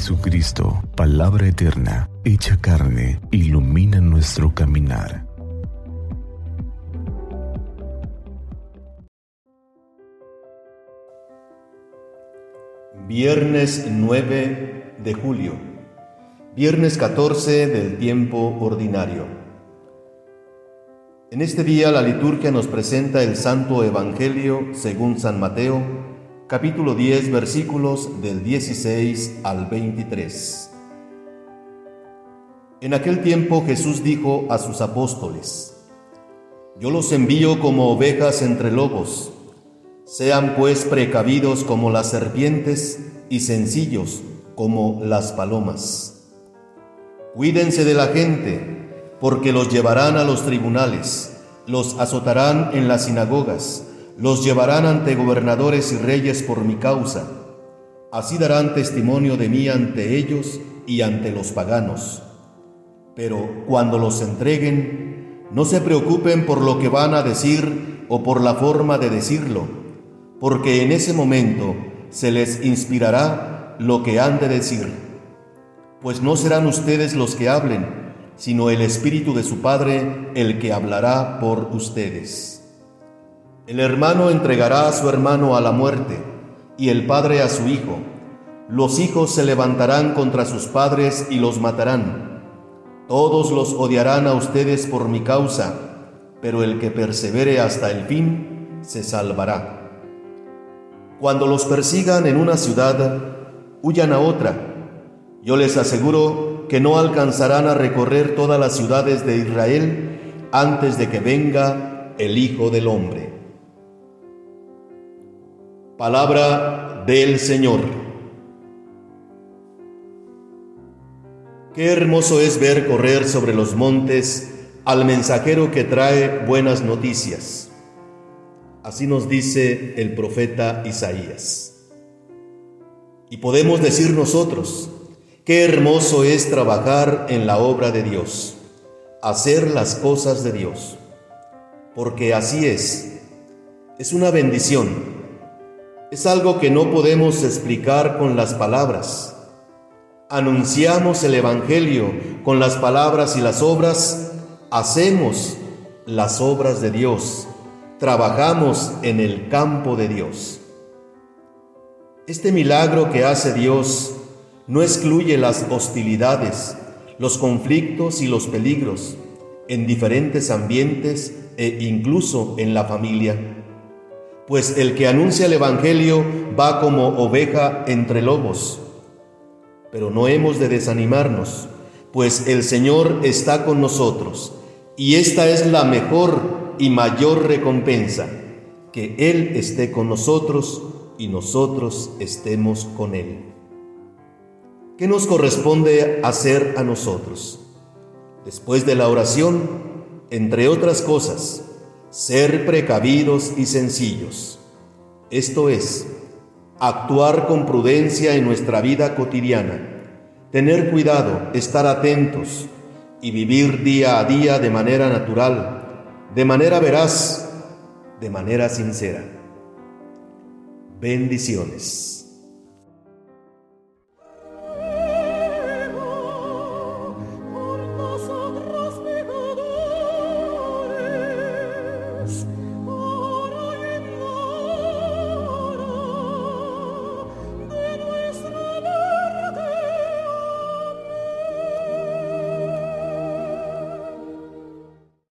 Jesucristo, palabra eterna, hecha carne, ilumina nuestro caminar. Viernes 9 de julio, viernes 14 del tiempo ordinario. En este día la liturgia nos presenta el Santo Evangelio según San Mateo, capítulo 10, versículos del 16 al 23. En aquel tiempo Jesús dijo a sus apóstoles, Yo los envío como ovejas entre lobos sean pues precavidos como las serpientes y sencillos como las palomas. Cuídense de la gente, porque los llevarán a los tribunales, los azotarán en las sinagogas, los llevarán ante gobernadores y reyes por mi causa. Así darán testimonio de mí ante ellos y ante los paganos. Pero cuando los entreguen, no se preocupen por lo que van a decir o por la forma de decirlo porque en ese momento se les inspirará lo que han de decir, pues no serán ustedes los que hablen, sino el Espíritu de su Padre el que hablará por ustedes. El hermano entregará a su hermano a la muerte, y el padre a su hijo. Los hijos se levantarán contra sus padres y los matarán. Todos los odiarán a ustedes por mi causa, pero el que persevere hasta el fin se salvará. Cuando los persigan en una ciudad, huyan a otra. Yo les aseguro que no alcanzarán a recorrer todas las ciudades de Israel antes de que venga el Hijo del Hombre. Palabra del Señor. Qué hermoso es ver correr sobre los montes al mensajero que trae buenas noticias Así nos dice el profeta Isaías. Y podemos decir nosotros, qué hermoso es trabajar en la obra de Dios, hacer las cosas de Dios, porque así es, es una bendición, es algo que no podemos explicar con las palabras. Anunciamos el Evangelio con las palabras y las obras, hacemos las obras de Dios trabajamos en el campo de Dios. Este milagro que hace Dios no excluye las hostilidades, los conflictos y los peligros en diferentes ambientes e incluso en la familia. Pues el que anuncia el Evangelio va como oveja entre lobos. Pero no hemos de desanimarnos, pues el Señor está con nosotros y esta es la mejor y mayor recompensa, que Él esté con nosotros y nosotros estemos con Él. ¿Qué nos corresponde hacer a nosotros? Después de la oración, entre otras cosas, ser precavidos y sencillos. Esto es, actuar con prudencia en nuestra vida cotidiana, tener cuidado, estar atentos y vivir día a día de manera natural de manera veraz, de manera sincera. Bendiciones.